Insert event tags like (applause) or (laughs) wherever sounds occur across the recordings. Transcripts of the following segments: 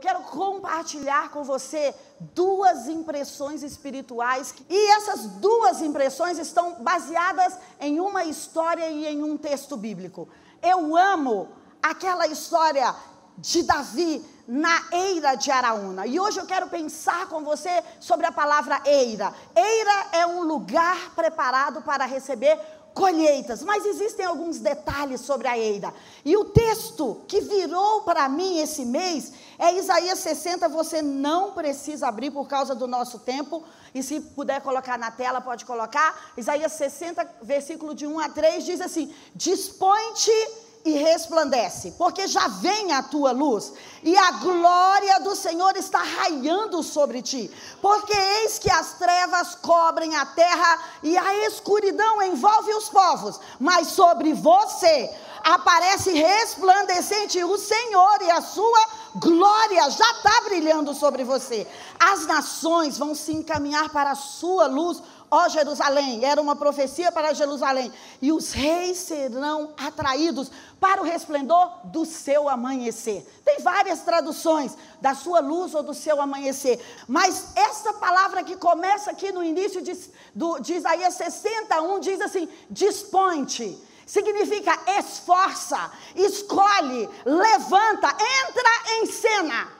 eu quero compartilhar com você duas impressões espirituais. E essas duas impressões estão baseadas em uma história e em um texto bíblico. Eu amo aquela história de Davi na eira de Araúna. E hoje eu quero pensar com você sobre a palavra eira. Eira é um lugar preparado para receber colheitas, mas existem alguns detalhes sobre a eira. E o texto que virou para mim esse mês é Isaías 60, você não precisa abrir por causa do nosso tempo, e se puder colocar na tela, pode colocar. Isaías 60, versículo de 1 a 3 diz assim: Dispõe-te e resplandece, porque já vem a tua luz, e a glória do Senhor está raiando sobre ti. Porque eis que as trevas cobrem a terra e a escuridão envolve os povos, mas sobre você aparece resplandecente o Senhor e a sua glória já está brilhando sobre você. As nações vão se encaminhar para a sua luz ó Jerusalém, era uma profecia para Jerusalém, e os reis serão atraídos para o resplendor do seu amanhecer. Tem várias traduções, da sua luz ou do seu amanhecer, mas essa palavra que começa aqui no início de, do, de Isaías 61 diz assim: dispõe-te. Significa esforça, escolhe, levanta, entra em cena.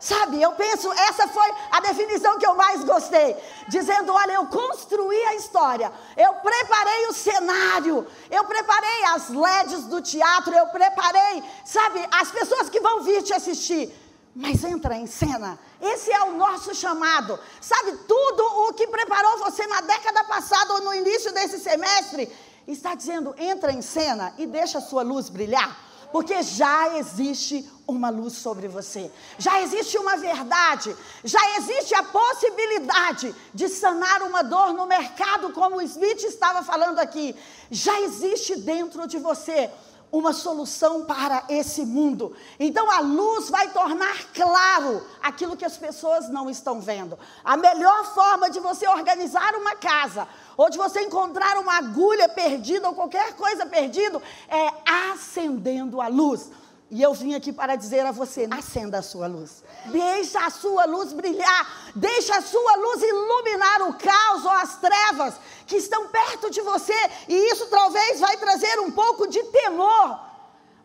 Sabe, eu penso, essa foi a definição que eu mais gostei. Dizendo: olha, eu construí a história, eu preparei o cenário, eu preparei as LEDs do teatro, eu preparei, sabe, as pessoas que vão vir te assistir. Mas entra em cena. Esse é o nosso chamado. Sabe, tudo o que preparou você na década passada ou no início desse semestre, está dizendo: entra em cena e deixa a sua luz brilhar porque já existe uma luz sobre você, já existe uma verdade, já existe a possibilidade de sanar uma dor no mercado, como o Smith estava falando aqui, já existe dentro de você uma solução para esse mundo. Então a luz vai tornar claro aquilo que as pessoas não estão vendo. A melhor forma de você organizar uma casa, ou de você encontrar uma agulha perdida ou qualquer coisa perdida, é acendendo a luz. E eu vim aqui para dizer a você: acenda a sua luz. Deixa a sua luz brilhar. Deixa a sua luz iluminar o caos ou as trevas que estão perto de você. E isso talvez vai trazer um pouco de temor.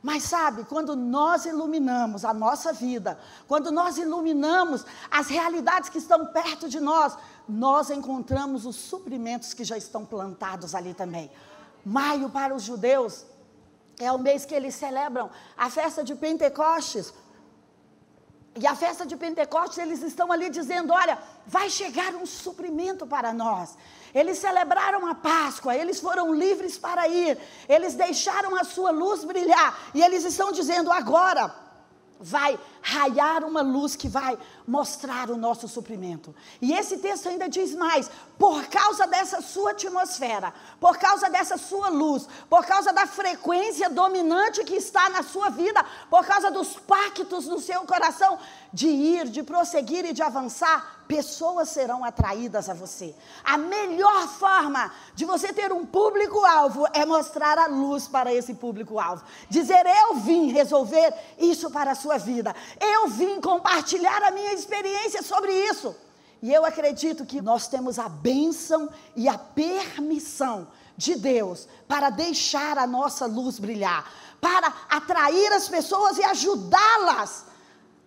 Mas sabe, quando nós iluminamos a nossa vida, quando nós iluminamos as realidades que estão perto de nós, nós encontramos os suprimentos que já estão plantados ali também. Maio para os judeus é o mês que eles celebram a festa de Pentecostes. E a festa de Pentecostes, eles estão ali dizendo: olha, vai chegar um suprimento para nós. Eles celebraram a Páscoa, eles foram livres para ir, eles deixaram a sua luz brilhar, e eles estão dizendo agora vai raiar uma luz que vai mostrar o nosso suprimento. E esse texto ainda diz mais: por causa dessa sua atmosfera, por causa dessa sua luz, por causa da frequência dominante que está na sua vida, por causa dos pactos no seu coração de ir, de prosseguir e de avançar, pessoas serão atraídas a você. A melhor forma de você ter um público-alvo é mostrar a luz para esse público-alvo. Dizer, eu vim resolver isso para a sua vida. Eu vim compartilhar a minha experiência sobre isso. E eu acredito que nós temos a bênção e a permissão de Deus para deixar a nossa luz brilhar, para atrair as pessoas e ajudá-las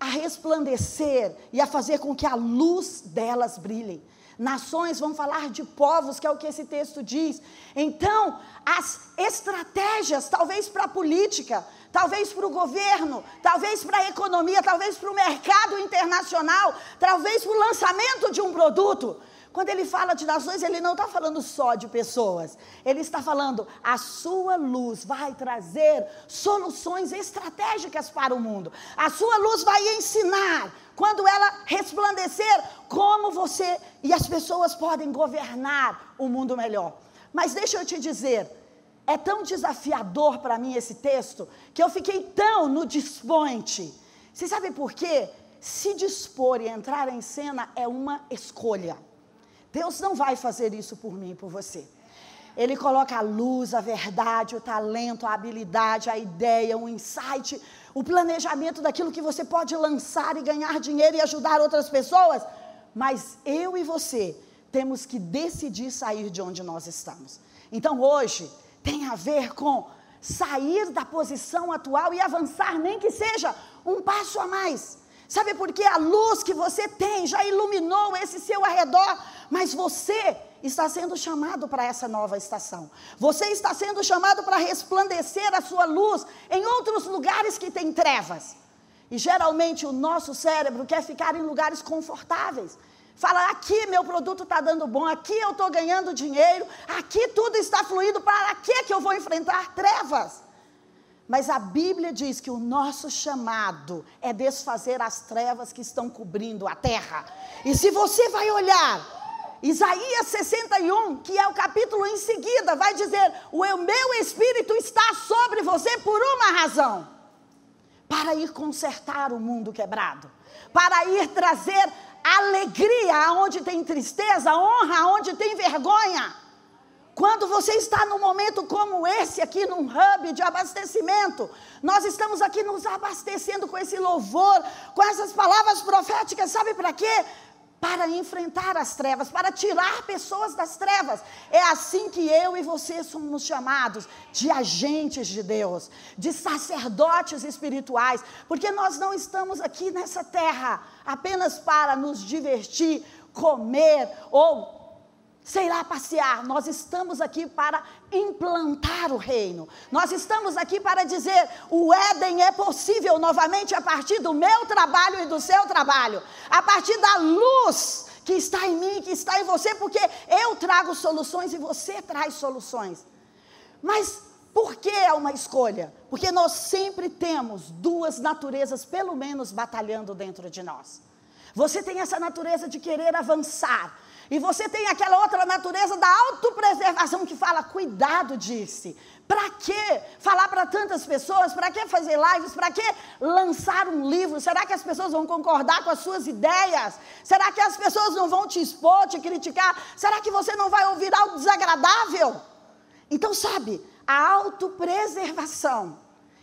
a resplandecer e a fazer com que a luz delas brilhe. Nações vão falar de povos, que é o que esse texto diz. Então, as estratégias, talvez para a política, talvez para o governo, talvez para a economia, talvez para o mercado internacional, talvez para o lançamento de um produto, quando ele fala de nações, ele não está falando só de pessoas. Ele está falando, a sua luz vai trazer soluções estratégicas para o mundo. A sua luz vai ensinar, quando ela resplandecer, como você e as pessoas podem governar o mundo melhor. Mas deixa eu te dizer, é tão desafiador para mim esse texto, que eu fiquei tão no desponte. Você sabe por quê? Se dispor e entrar em cena é uma escolha. Deus não vai fazer isso por mim e por você. Ele coloca a luz, a verdade, o talento, a habilidade, a ideia, o insight, o planejamento daquilo que você pode lançar e ganhar dinheiro e ajudar outras pessoas, mas eu e você temos que decidir sair de onde nós estamos. Então hoje tem a ver com sair da posição atual e avançar, nem que seja um passo a mais. Sabe por quê? A luz que você tem já iluminou esse seu arredor, mas você está sendo chamado para essa nova estação. Você está sendo chamado para resplandecer a sua luz em outros lugares que têm trevas. E geralmente o nosso cérebro quer ficar em lugares confortáveis. Fala, aqui meu produto está dando bom, aqui eu estou ganhando dinheiro, aqui tudo está fluindo, para que, que eu vou enfrentar trevas? Mas a Bíblia diz que o nosso chamado é desfazer as trevas que estão cobrindo a terra. E se você vai olhar Isaías 61, que é o capítulo em seguida, vai dizer: O meu espírito está sobre você por uma razão para ir consertar o mundo quebrado, para ir trazer alegria aonde tem tristeza, honra aonde tem vergonha. Quando você está num momento como esse aqui, num hub de abastecimento, nós estamos aqui nos abastecendo com esse louvor, com essas palavras proféticas, sabe para quê? Para enfrentar as trevas, para tirar pessoas das trevas. É assim que eu e você somos chamados de agentes de Deus, de sacerdotes espirituais, porque nós não estamos aqui nessa terra apenas para nos divertir, comer ou sei lá, passear. Nós estamos aqui para implantar o reino. Nós estamos aqui para dizer: o Éden é possível novamente a partir do meu trabalho e do seu trabalho, a partir da luz que está em mim, que está em você, porque eu trago soluções e você traz soluções. Mas por que é uma escolha? Porque nós sempre temos duas naturezas, pelo menos, batalhando dentro de nós. Você tem essa natureza de querer avançar, e você tem aquela outra natureza da autopreservação que fala: cuidado, disse. Para que falar para tantas pessoas? Para que fazer lives? Para que lançar um livro? Será que as pessoas vão concordar com as suas ideias? Será que as pessoas não vão te expor, te criticar? Será que você não vai ouvir algo desagradável? Então, sabe, a autopreservação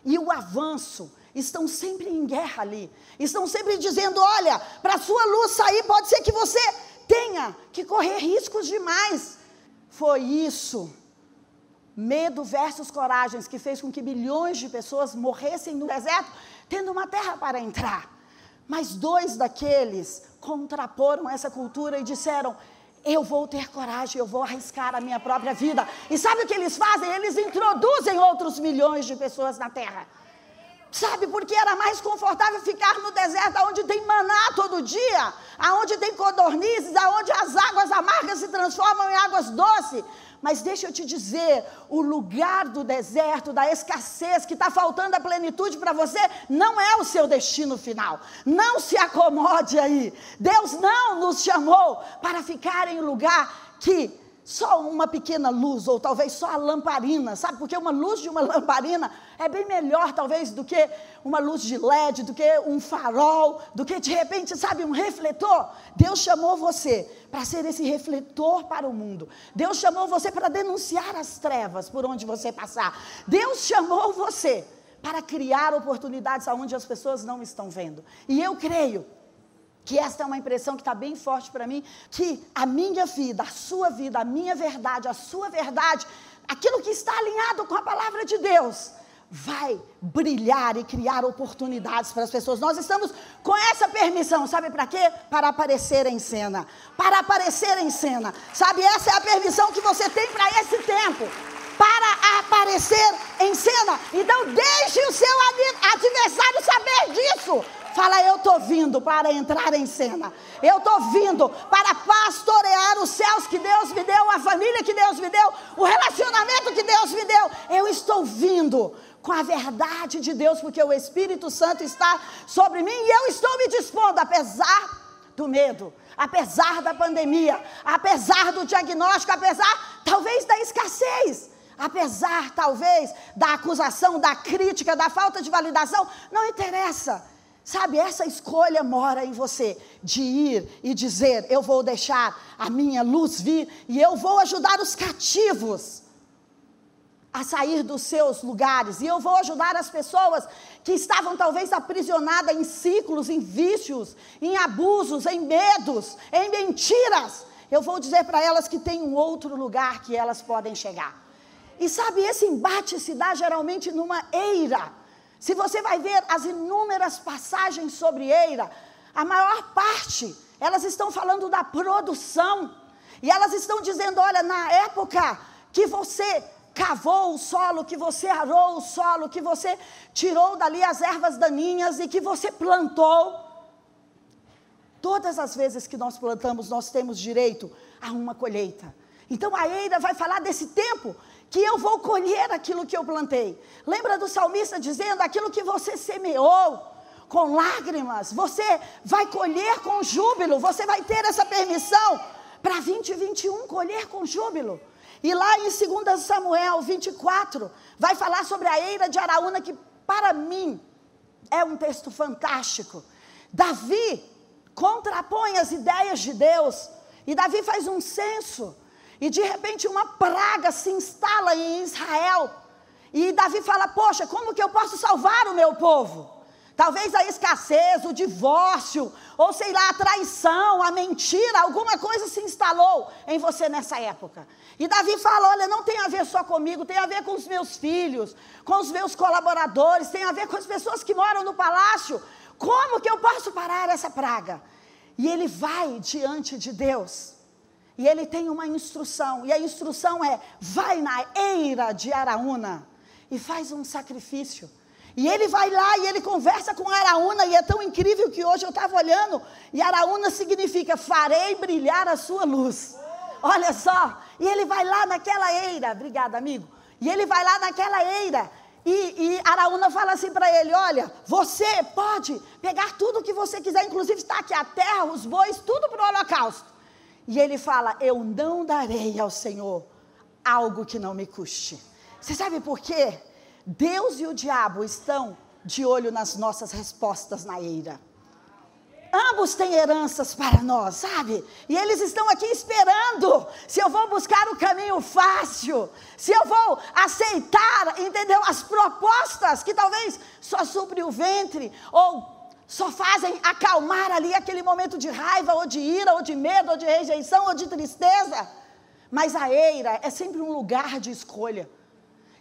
e o avanço estão sempre em guerra ali. Estão sempre dizendo: olha, para a sua luz sair, pode ser que você tenha que correr riscos demais. Foi isso, medo versus coragem, que fez com que milhões de pessoas morressem no deserto, tendo uma terra para entrar. Mas dois daqueles contraporam essa cultura e disseram: eu vou ter coragem, eu vou arriscar a minha própria vida. E sabe o que eles fazem? Eles introduzem outros milhões de pessoas na terra. Sabe, porque era mais confortável ficar no deserto, onde tem maná todo dia, aonde tem codornizes, aonde as águas amargas se transformam em águas doces. Mas deixa eu te dizer, o lugar do deserto, da escassez, que está faltando a plenitude para você, não é o seu destino final. Não se acomode aí. Deus não nos chamou para ficar em lugar que só uma pequena luz, ou talvez só a lamparina, sabe? Porque uma luz de uma (laughs) lamparina é bem melhor, talvez, do que uma luz de LED, do que um farol, do que de repente, sabe, um refletor. Deus chamou você para ser esse refletor para o mundo. Deus chamou você para denunciar as trevas por onde você passar. Deus chamou você para criar oportunidades aonde as pessoas não estão vendo. E eu creio que esta é uma impressão que está bem forte para mim, que a minha vida, a sua vida, a minha verdade, a sua verdade, aquilo que está alinhado com a palavra de Deus, vai brilhar e criar oportunidades para as pessoas. Nós estamos com essa permissão, sabe para quê? Para aparecer em cena. Para aparecer em cena. Sabe, essa é a permissão que você tem para esse tempo. Para aparecer em cena. Então, deixe o seu adversário saber disso. Fala, eu estou vindo para entrar em cena. Eu estou vindo para pastorear os céus que Deus me deu, a família que Deus me deu, o relacionamento que Deus me deu. Eu estou vindo com a verdade de Deus, porque o Espírito Santo está sobre mim e eu estou me dispondo, apesar do medo, apesar da pandemia, apesar do diagnóstico, apesar talvez da escassez apesar talvez da acusação, da crítica, da falta de validação, não interessa. Sabe, essa escolha mora em você, de ir e dizer: eu vou deixar a minha luz vir e eu vou ajudar os cativos a sair dos seus lugares. E eu vou ajudar as pessoas que estavam talvez aprisionadas em ciclos, em vícios, em abusos, em medos, em mentiras. Eu vou dizer para elas que tem um outro lugar que elas podem chegar. E sabe, esse embate se dá geralmente numa eira. Se você vai ver as inúmeras passagens sobre eira, a maior parte, elas estão falando da produção. E elas estão dizendo: olha, na época que você cavou o solo, que você arou o solo, que você tirou dali as ervas daninhas e que você plantou. Todas as vezes que nós plantamos, nós temos direito a uma colheita. Então a eira vai falar desse tempo que eu vou colher aquilo que eu plantei. Lembra do salmista dizendo: aquilo que você semeou com lágrimas, você vai colher com júbilo, você vai ter essa permissão para 2021 colher com júbilo. E lá em 2 Samuel 24, vai falar sobre a eira de Araúna, que para mim é um texto fantástico. Davi contrapõe as ideias de Deus, e Davi faz um censo, e de repente uma praga se instala em Israel. E Davi fala: Poxa, como que eu posso salvar o meu povo? Talvez a escassez, o divórcio, ou sei lá, a traição, a mentira, alguma coisa se instalou em você nessa época. E Davi fala: olha, não tem a ver só comigo, tem a ver com os meus filhos, com os meus colaboradores, tem a ver com as pessoas que moram no palácio. Como que eu posso parar essa praga? E ele vai diante de Deus. E ele tem uma instrução, e a instrução é: vai na eira de Araúna e faz um sacrifício. E ele vai lá e ele conversa com Araúna, e é tão incrível que hoje eu estava olhando, e Araúna significa farei brilhar a sua luz. Olha só, e ele vai lá naquela eira, obrigada amigo, e ele vai lá naquela eira, e, e Araúna fala assim para ele: Olha, você pode pegar tudo o que você quiser, inclusive está aqui a terra, os bois, tudo para o holocausto. E ele fala: Eu não darei ao Senhor algo que não me custe. Você sabe por quê? Deus e o diabo estão de olho nas nossas respostas na eira. Ambos têm heranças para nós, sabe? E eles estão aqui esperando se eu vou buscar o caminho fácil, se eu vou aceitar, entendeu? As propostas que talvez só suprem o ventre ou só fazem acalmar ali aquele momento de raiva ou de ira ou de medo ou de rejeição ou de tristeza. Mas a eira é sempre um lugar de escolha.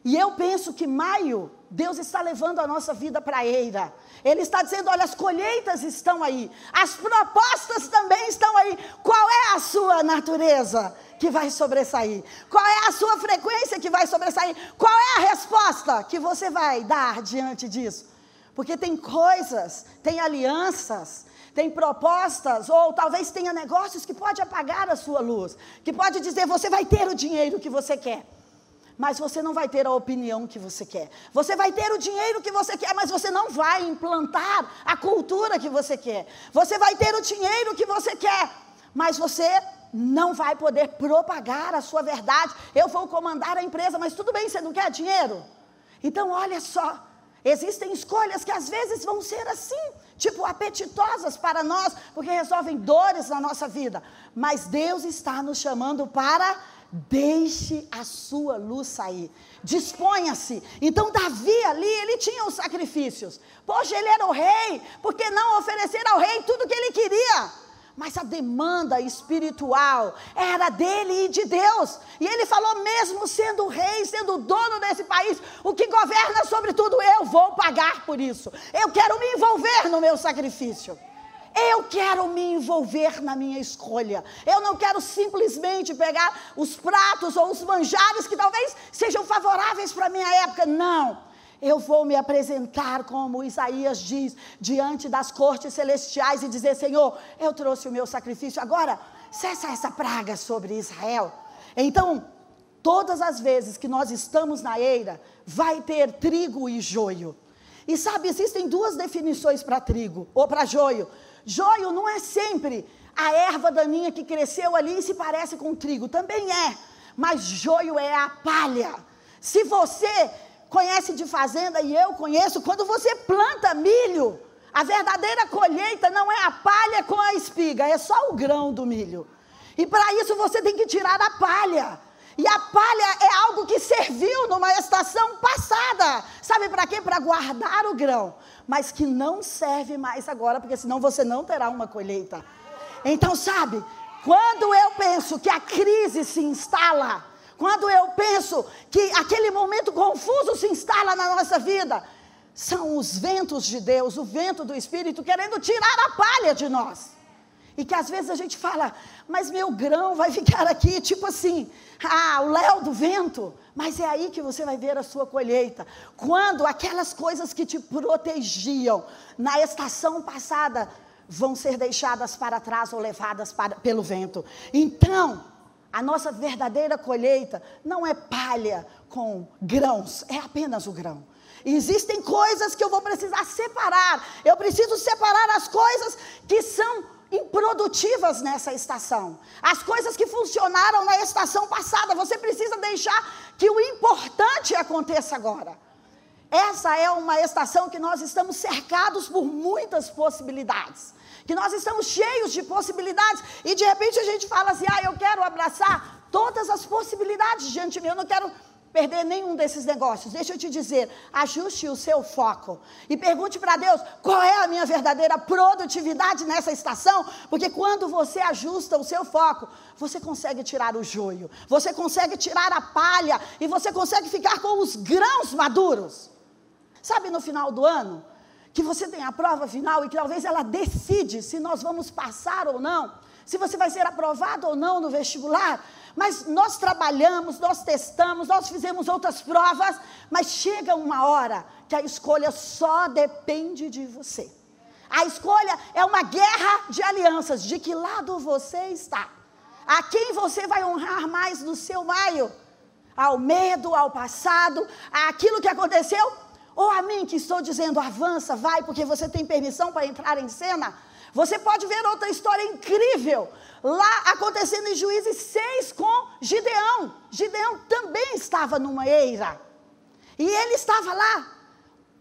E eu penso que maio, Deus está levando a nossa vida para a eira. Ele está dizendo: olha, as colheitas estão aí, as propostas também estão aí. Qual é a sua natureza que vai sobressair? Qual é a sua frequência que vai sobressair? Qual é a resposta que você vai dar diante disso? Porque tem coisas, tem alianças, tem propostas, ou talvez tenha negócios que pode apagar a sua luz, que pode dizer: você vai ter o dinheiro que você quer mas você não vai ter a opinião que você quer. Você vai ter o dinheiro que você quer, mas você não vai implantar a cultura que você quer. Você vai ter o dinheiro que você quer, mas você não vai poder propagar a sua verdade. Eu vou comandar a empresa, mas tudo bem, você não quer dinheiro? Então, olha só, existem escolhas que às vezes vão ser assim, tipo apetitosas para nós, porque resolvem dores na nossa vida. Mas Deus está nos chamando para Deixe a sua luz sair. Disponha-se. Então, Davi ali, ele tinha os sacrifícios. Poxa, ele era o rei. Por que não oferecer ao rei tudo que ele queria? Mas a demanda espiritual era dele e de Deus. E ele falou: mesmo sendo rei, sendo dono desse país, o que governa sobre tudo, eu vou pagar por isso. Eu quero me envolver no meu sacrifício. Eu quero me envolver na minha escolha. Eu não quero simplesmente pegar os pratos ou os manjares que talvez sejam favoráveis para a minha época. Não. Eu vou me apresentar, como Isaías diz, diante das cortes celestiais e dizer: Senhor, eu trouxe o meu sacrifício, agora cessa essa praga sobre Israel. Então, todas as vezes que nós estamos na eira, vai ter trigo e joio. E sabe, existem duas definições para trigo ou para joio. Joio não é sempre a erva daninha que cresceu ali e se parece com trigo, também é, mas joio é a palha. Se você conhece de fazenda e eu conheço, quando você planta milho, a verdadeira colheita não é a palha com a espiga, é só o grão do milho. E para isso você tem que tirar a palha. E a palha é algo que serviu numa estação passada. Sabe para quê? Para guardar o grão. Mas que não serve mais agora, porque senão você não terá uma colheita. Então, sabe, quando eu penso que a crise se instala, quando eu penso que aquele momento confuso se instala na nossa vida, são os ventos de Deus, o vento do Espírito querendo tirar a palha de nós. E que às vezes a gente fala, mas meu grão vai ficar aqui, tipo assim, ah, o léu do vento. Mas é aí que você vai ver a sua colheita. Quando aquelas coisas que te protegiam na estação passada vão ser deixadas para trás ou levadas para, pelo vento. Então, a nossa verdadeira colheita não é palha com grãos, é apenas o grão. Existem coisas que eu vou precisar separar. Eu preciso separar as coisas que são improdutivas nessa estação. As coisas que funcionaram na estação passada, você precisa deixar que o importante aconteça agora. Essa é uma estação que nós estamos cercados por muitas possibilidades. Que nós estamos cheios de possibilidades e de repente a gente fala assim: "Ah, eu quero abraçar todas as possibilidades diante de mim. Eu não quero perder nenhum desses negócios. Deixa eu te dizer, ajuste o seu foco e pergunte para Deus qual é a minha verdadeira produtividade nessa estação, porque quando você ajusta o seu foco, você consegue tirar o joio, você consegue tirar a palha e você consegue ficar com os grãos maduros. Sabe no final do ano, que você tem a prova final e que talvez ela decide se nós vamos passar ou não, se você vai ser aprovado ou não no vestibular, mas nós trabalhamos, nós testamos, nós fizemos outras provas, mas chega uma hora que a escolha só depende de você. A escolha é uma guerra de alianças, de que lado você está. A quem você vai honrar mais no seu maio? Ao medo, ao passado, àquilo que aconteceu? Ou a mim que estou dizendo, avança, vai, porque você tem permissão para entrar em cena? Você pode ver outra história incrível lá acontecendo em Juízes 6 com Gideão. Gideão também estava numa eira. E ele estava lá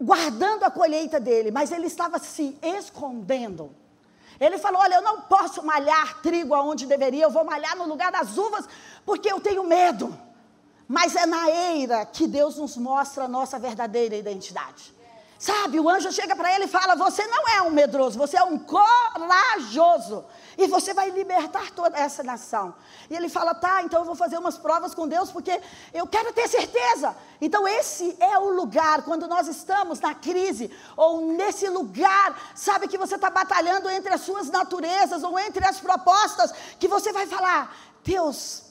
guardando a colheita dele, mas ele estava se escondendo. Ele falou: Olha, eu não posso malhar trigo aonde deveria, eu vou malhar no lugar das uvas, porque eu tenho medo. Mas é na eira que Deus nos mostra a nossa verdadeira identidade. Sabe, o anjo chega para ele e fala: Você não é um medroso, você é um corajoso. E você vai libertar toda essa nação. E ele fala: Tá, então eu vou fazer umas provas com Deus, porque eu quero ter certeza. Então, esse é o lugar, quando nós estamos na crise, ou nesse lugar, sabe, que você está batalhando entre as suas naturezas, ou entre as propostas, que você vai falar: Deus,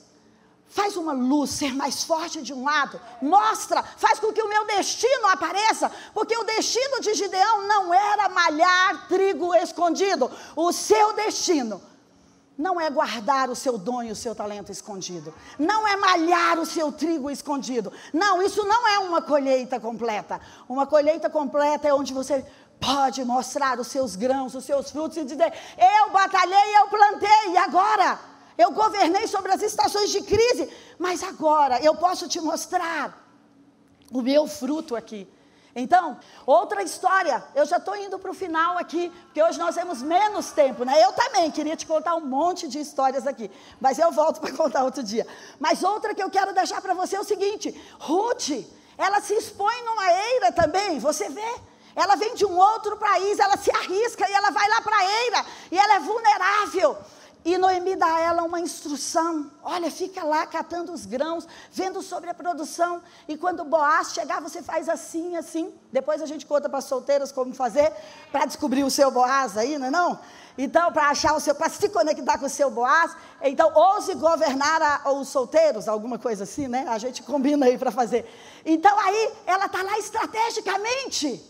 Faz uma luz ser mais forte de um lado, mostra, faz com que o meu destino apareça, porque o destino de Gideão não era malhar trigo escondido, o seu destino não é guardar o seu dom e o seu talento escondido, não é malhar o seu trigo escondido, não, isso não é uma colheita completa. Uma colheita completa é onde você pode mostrar os seus grãos, os seus frutos e dizer: Eu batalhei, eu plantei, e agora? Eu governei sobre as estações de crise, mas agora eu posso te mostrar o meu fruto aqui. Então, outra história, eu já estou indo para o final aqui, porque hoje nós temos menos tempo, né? Eu também queria te contar um monte de histórias aqui, mas eu volto (laughs) para contar outro dia. Mas outra que eu quero deixar para você é o seguinte: Ruth, ela se expõe numa eira também, você vê? Ela vem de um outro país, ela se arrisca e ela vai lá para a eira, e ela é vulnerável. E Noemi dá a ela uma instrução. Olha, fica lá catando os grãos, vendo sobre a produção. E quando Boaz chegar, você faz assim, assim. Depois a gente conta para as solteiras como fazer para descobrir o seu Boaz aí, não é não? Então, para achar o seu, para se conectar com o seu Boaz. Então, ouse governar a, os solteiros, alguma coisa assim, né? A gente combina aí para fazer. Então, aí, ela está lá estrategicamente.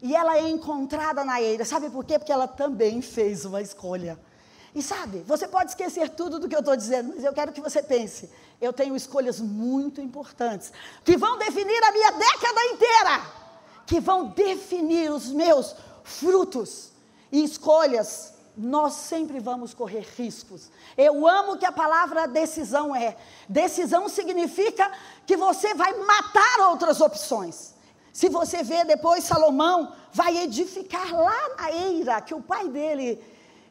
E ela é encontrada na eira. Sabe por quê? Porque ela também fez uma escolha. E sabe, você pode esquecer tudo do que eu estou dizendo, mas eu quero que você pense: eu tenho escolhas muito importantes que vão definir a minha década inteira, que vão definir os meus frutos e escolhas. Nós sempre vamos correr riscos. Eu amo que a palavra decisão é. Decisão significa que você vai matar outras opções. Se você vê depois, Salomão vai edificar lá na eira que o pai dele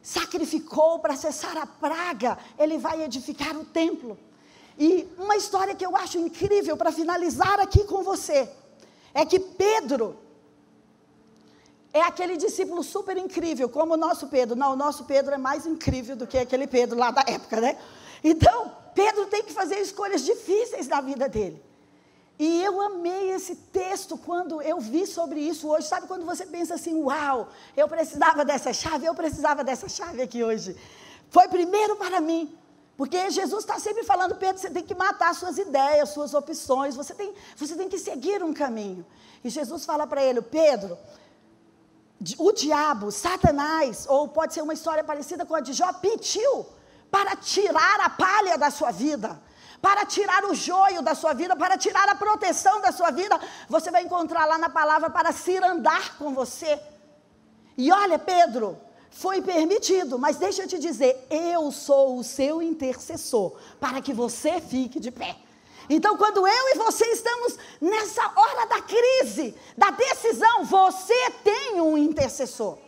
sacrificou para cessar a praga, ele vai edificar o templo. E uma história que eu acho incrível para finalizar aqui com você é que Pedro é aquele discípulo super incrível, como o nosso Pedro. Não, o nosso Pedro é mais incrível do que aquele Pedro lá da época, né? Então, Pedro tem que fazer escolhas difíceis na vida dele. E eu amei esse texto quando eu vi sobre isso hoje. Sabe quando você pensa assim, uau, eu precisava dessa chave, eu precisava dessa chave aqui hoje. Foi primeiro para mim. Porque Jesus está sempre falando, Pedro, você tem que matar suas ideias, suas opções, você tem, você tem que seguir um caminho. E Jesus fala para ele, Pedro, o diabo, Satanás, ou pode ser uma história parecida com a de Jó, pediu para tirar a palha da sua vida, para tirar o joio da sua vida, para tirar a proteção da sua vida. Você vai encontrar lá na palavra para se andar com você. E olha, Pedro, foi permitido, mas deixa eu te dizer, eu sou o seu intercessor, para que você fique de pé. Então, quando eu e você estamos nessa hora da crise, da decisão, você tem um intercessor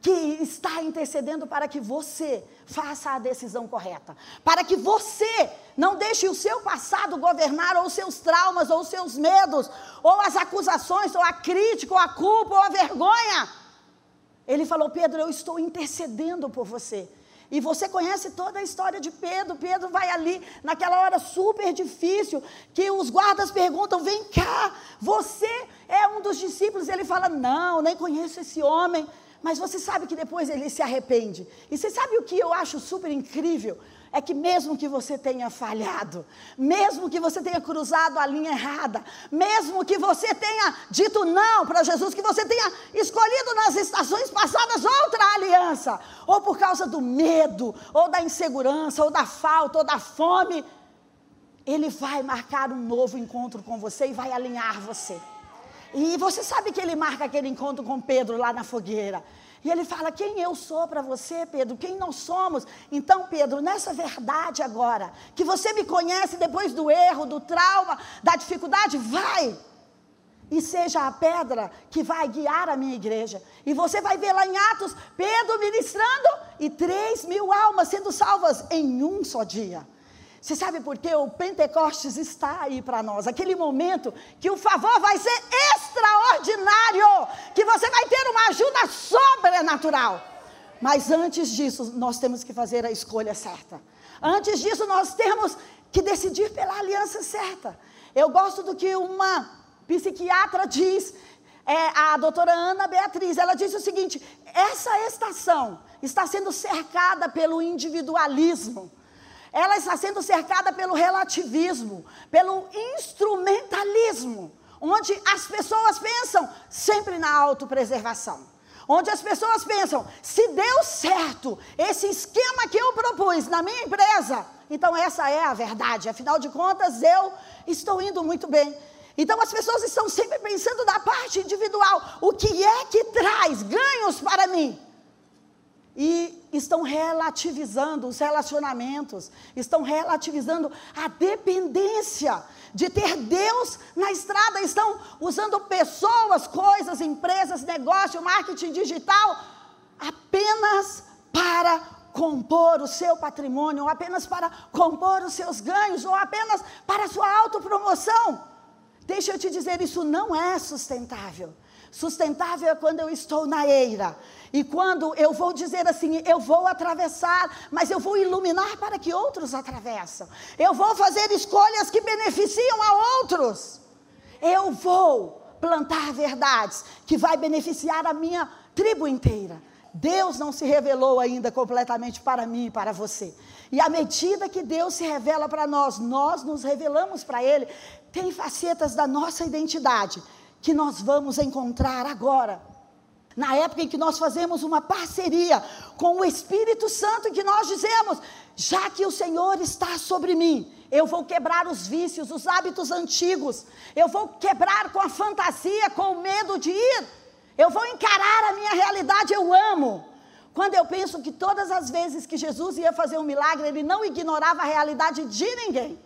que está intercedendo para que você faça a decisão correta, para que você não deixe o seu passado governar, ou os seus traumas, ou os seus medos, ou as acusações, ou a crítica, ou a culpa, ou a vergonha. Ele falou: Pedro, eu estou intercedendo por você. E você conhece toda a história de Pedro. Pedro vai ali, naquela hora super difícil, que os guardas perguntam: vem cá, você é um dos discípulos? Ele fala: não, nem conheço esse homem. Mas você sabe que depois ele se arrepende. E você sabe o que eu acho super incrível? é que mesmo que você tenha falhado, mesmo que você tenha cruzado a linha errada, mesmo que você tenha dito não para Jesus, que você tenha escolhido nas estações passadas outra aliança, ou por causa do medo, ou da insegurança, ou da falta, ou da fome, Ele vai marcar um novo encontro com você e vai alinhar você. E você sabe que ele marca aquele encontro com Pedro lá na fogueira. E ele fala: Quem eu sou para você, Pedro? Quem nós somos? Então, Pedro, nessa verdade agora, que você me conhece depois do erro, do trauma, da dificuldade, vai e seja a pedra que vai guiar a minha igreja. E você vai ver lá em Atos Pedro ministrando e três mil almas sendo salvas em um só dia. Você sabe por quê? O Pentecostes está aí para nós. Aquele momento que o favor vai ser extraordinário, que você vai ter uma ajuda sobrenatural. Mas antes disso, nós temos que fazer a escolha certa. Antes disso, nós temos que decidir pela aliança certa. Eu gosto do que uma psiquiatra diz, é, a doutora Ana Beatriz. Ela disse o seguinte: essa estação está sendo cercada pelo individualismo ela está sendo cercada pelo relativismo, pelo instrumentalismo, onde as pessoas pensam sempre na autopreservação. Onde as pessoas pensam, se deu certo esse esquema que eu propus na minha empresa, então essa é a verdade, afinal de contas eu estou indo muito bem. Então as pessoas estão sempre pensando da parte individual, o que é que traz ganhos para mim? E estão relativizando os relacionamentos, estão relativizando a dependência de ter Deus na estrada, estão usando pessoas, coisas, empresas, negócio, marketing digital apenas para compor o seu patrimônio, ou apenas para compor os seus ganhos, ou apenas para a sua autopromoção. Deixa eu te dizer, isso não é sustentável. Sustentável é quando eu estou na eira. E quando eu vou dizer assim, eu vou atravessar, mas eu vou iluminar para que outros atravessam. Eu vou fazer escolhas que beneficiam a outros. Eu vou plantar verdades que vai beneficiar a minha tribo inteira. Deus não se revelou ainda completamente para mim e para você. E à medida que Deus se revela para nós, nós nos revelamos para Ele. Tem facetas da nossa identidade que nós vamos encontrar agora. Na época em que nós fazemos uma parceria com o Espírito Santo, que nós dizemos: já que o Senhor está sobre mim, eu vou quebrar os vícios, os hábitos antigos, eu vou quebrar com a fantasia, com o medo de ir, eu vou encarar a minha realidade, eu amo. Quando eu penso que todas as vezes que Jesus ia fazer um milagre, ele não ignorava a realidade de ninguém.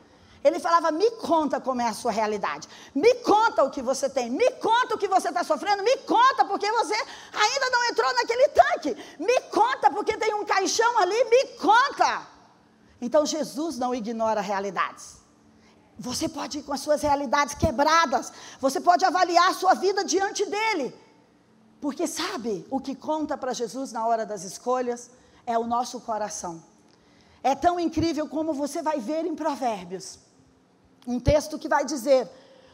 Ele falava: me conta como é a sua realidade, me conta o que você tem, me conta o que você está sofrendo, me conta porque você ainda não entrou naquele tanque, me conta porque tem um caixão ali, me conta. Então Jesus não ignora realidades. Você pode ir com as suas realidades quebradas, você pode avaliar a sua vida diante dele. Porque sabe o que conta para Jesus na hora das escolhas? É o nosso coração. É tão incrível como você vai ver em Provérbios. Um texto que vai dizer: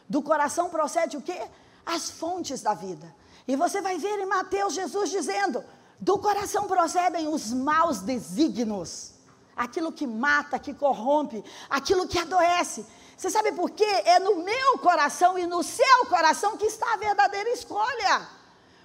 do coração procede o quê? As fontes da vida. E você vai ver em Mateus Jesus dizendo: do coração procedem os maus desígnios, aquilo que mata, que corrompe, aquilo que adoece. Você sabe por quê? É no meu coração e no seu coração que está a verdadeira escolha.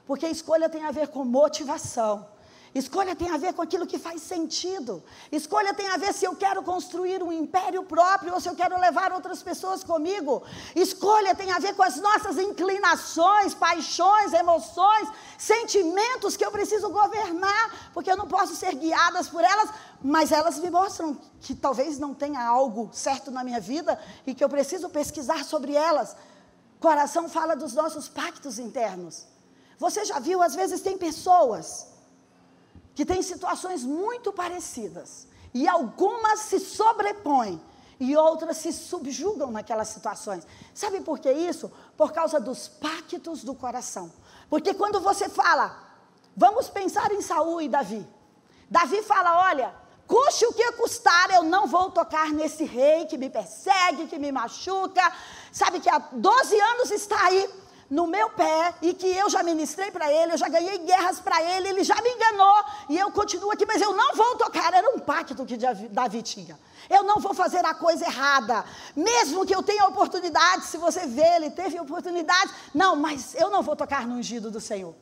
Porque a escolha tem a ver com motivação. Escolha tem a ver com aquilo que faz sentido. Escolha tem a ver se eu quero construir um império próprio ou se eu quero levar outras pessoas comigo. Escolha tem a ver com as nossas inclinações, paixões, emoções, sentimentos que eu preciso governar, porque eu não posso ser guiadas por elas, mas elas me mostram que talvez não tenha algo certo na minha vida e que eu preciso pesquisar sobre elas. Coração fala dos nossos pactos internos. Você já viu, às vezes tem pessoas que têm situações muito parecidas e algumas se sobrepõem e outras se subjugam naquelas situações. Sabe por que isso? Por causa dos pactos do coração. Porque quando você fala, vamos pensar em Saul e Davi. Davi fala: olha, custe o que custar, eu não vou tocar nesse rei que me persegue, que me machuca. Sabe que há 12 anos está aí no meu pé e que eu já ministrei para ele, eu já ganhei guerras para ele, ele já me enganou e eu continuo aqui, mas eu não vou tocar. Era um pacto que Davi tinha. Eu não vou fazer a coisa errada, mesmo que eu tenha oportunidade. Se você vê, ele teve oportunidade. Não, mas eu não vou tocar no ungido do Senhor.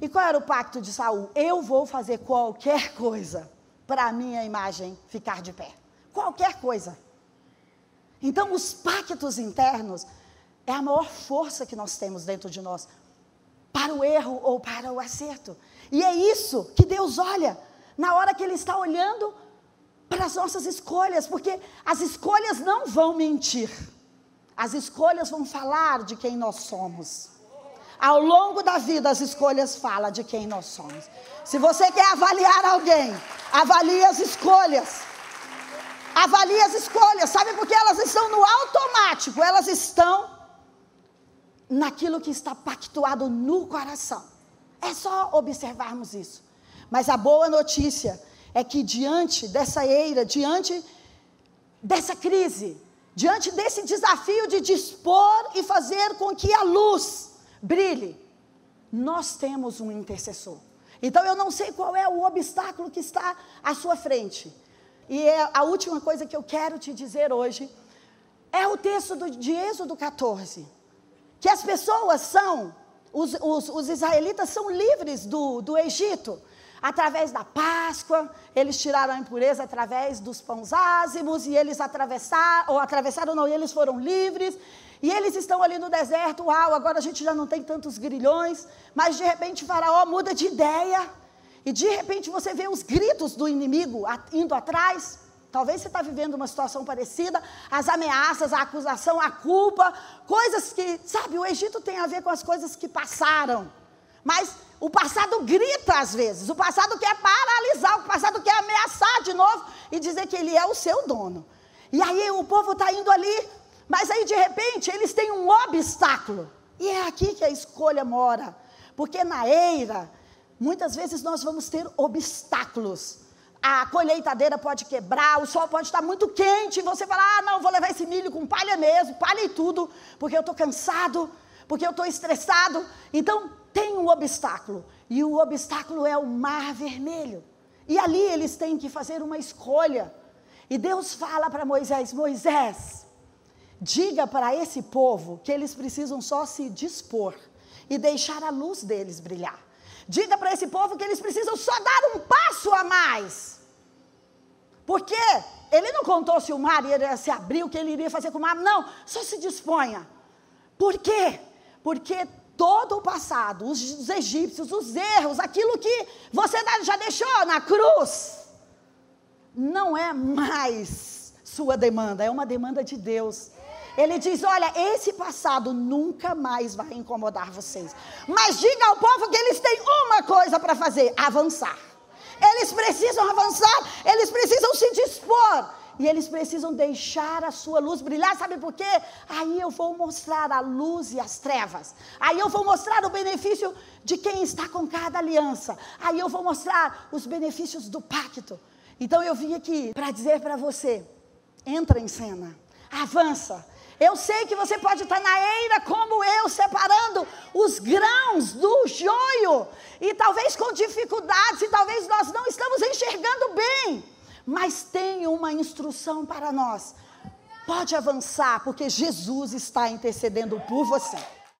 E qual era o pacto de Saul? Eu vou fazer qualquer coisa para a minha imagem ficar de pé. Qualquer coisa. Então, os pactos internos é a maior força que nós temos dentro de nós para o erro ou para o acerto. E é isso que Deus olha na hora que Ele está olhando para as nossas escolhas, porque as escolhas não vão mentir, as escolhas vão falar de quem nós somos. Ao longo da vida, as escolhas falam de quem nós somos. Se você quer avaliar alguém, avalie as escolhas. Avalie as escolhas, sabe porque elas estão no automático, elas estão naquilo que está pactuado no coração. É só observarmos isso. Mas a boa notícia é que diante dessa eira, diante dessa crise, diante desse desafio de dispor e fazer com que a luz brilhe, nós temos um intercessor. Então eu não sei qual é o obstáculo que está à sua frente. E é a última coisa que eu quero te dizer hoje é o texto do, de Êxodo 14 que as pessoas são, os, os, os israelitas são livres do, do Egito. Através da Páscoa, eles tiraram a impureza através dos pães ázimos, e eles atravessaram, ou atravessaram não, e eles foram livres. E eles estão ali no deserto, uau, agora a gente já não tem tantos grilhões, mas de repente Faraó muda de ideia, e de repente você vê os gritos do inimigo indo atrás. Talvez você está vivendo uma situação parecida, as ameaças, a acusação, a culpa, coisas que, sabe, o Egito tem a ver com as coisas que passaram. Mas o passado grita às vezes, o passado quer paralisar, o passado quer ameaçar de novo e dizer que ele é o seu dono. E aí o povo está indo ali, mas aí de repente eles têm um obstáculo. E é aqui que a escolha mora. Porque na eira, muitas vezes nós vamos ter obstáculos a colheitadeira pode quebrar, o sol pode estar muito quente, e você fala: ah, não, vou levar esse milho com palha mesmo, palha e tudo, porque eu estou cansado, porque eu estou estressado. Então, tem um obstáculo, e o obstáculo é o mar vermelho. E ali eles têm que fazer uma escolha. E Deus fala para Moisés: Moisés, diga para esse povo que eles precisam só se dispor e deixar a luz deles brilhar. Diga para esse povo que eles precisam só dar um passo a mais. Porque ele não contou se o mar ia se abrir, o que ele iria fazer com o mar. Não, só se disponha. Por quê? Porque todo o passado, os, os egípcios, os erros, aquilo que você já deixou na cruz, não é mais sua demanda, é uma demanda de Deus. Ele diz: Olha, esse passado nunca mais vai incomodar vocês. Mas diga ao povo que eles têm uma coisa para fazer: avançar. eles precisam avançar, eles precisam se dispor. E eles precisam deixar a sua luz brilhar, sabe por quê? Aí eu vou mostrar a luz e as trevas. Aí eu vou mostrar o benefício de quem está com cada aliança. Aí eu vou mostrar os benefícios do pacto. Então eu vim aqui para dizer para você: entra em cena, avança. Eu sei que você pode estar na eira como eu, separando os grãos do joio, e talvez com dificuldades, e talvez nós não estamos enxergando bem, mas tem uma instrução para nós. Pode avançar, porque Jesus está intercedendo por você.